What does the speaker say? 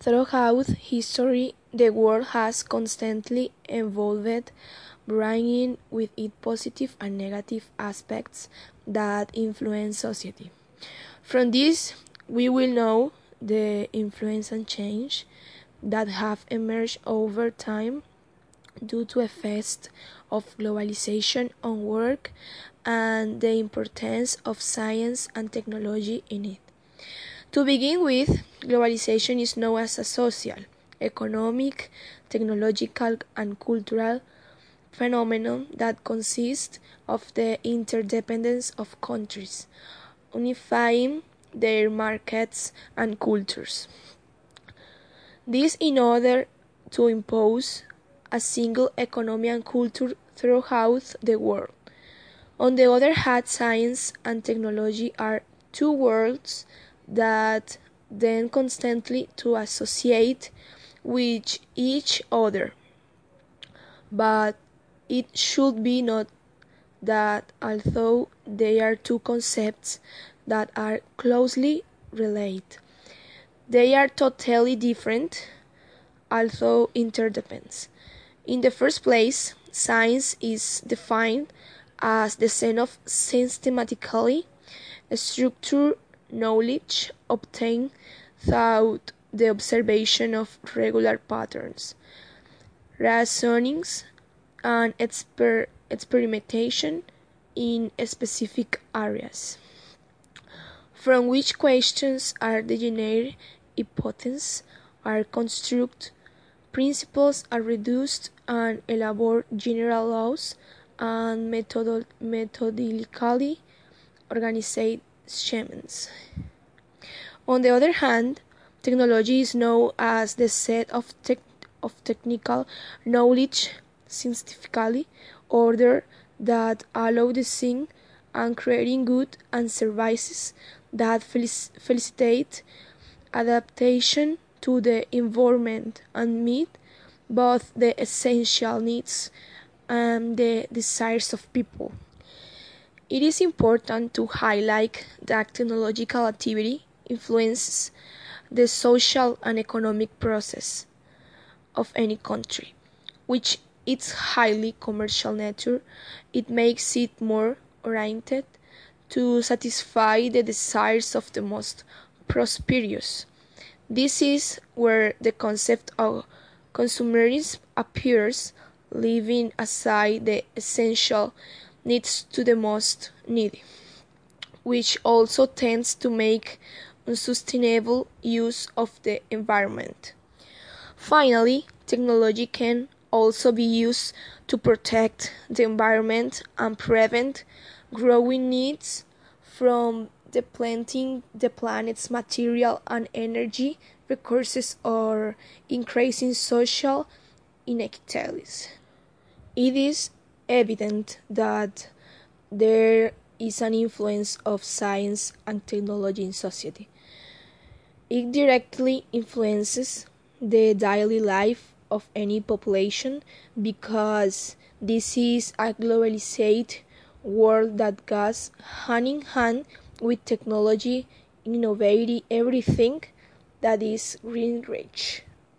Throughout history, the world has constantly evolved, bringing with it positive and negative aspects that influence society. From this, we will know the influence and change that have emerged over time due to effects of globalization on work and the importance of science and technology in it. To begin with, globalization is known as a social, economic, technological, and cultural phenomenon that consists of the interdependence of countries, unifying their markets and cultures. This in order to impose a single economy and culture throughout the world. On the other hand, science and technology are two worlds that then constantly to associate with each other. But it should be noted that although they are two concepts that are closely related, they are totally different, although interdependent. In the first place, science is defined as the sense of systematically structured knowledge obtained through the observation of regular patterns, reasonings, and exper- experimentation in specific areas, from which questions are generated, hypotheses are constructed, principles are reduced, and elaborate general laws and methodically organized schemes. On the other hand, technology is known as the set of, tech of technical knowledge scientifically ordered that allow design and creating goods and services that facilitate adaptation to the environment and meet both the essential needs and the desires of people. It is important to highlight that technological activity influences the social and economic process of any country, which its highly commercial nature, it makes it more oriented to satisfy the desires of the most prosperous. This is where the concept of consumerism appears, leaving aside the essential needs to the most needy, which also tends to make unsustainable use of the environment. Finally, technology can also be used to protect the environment and prevent growing needs from depleting the planet's material and energy resources or increasing social inequalities. It is evident that there is an influence of science and technology in society. It directly influences the daily life of any population because this is a globalized world that goes hand in hand with technology innovating everything that is green rich.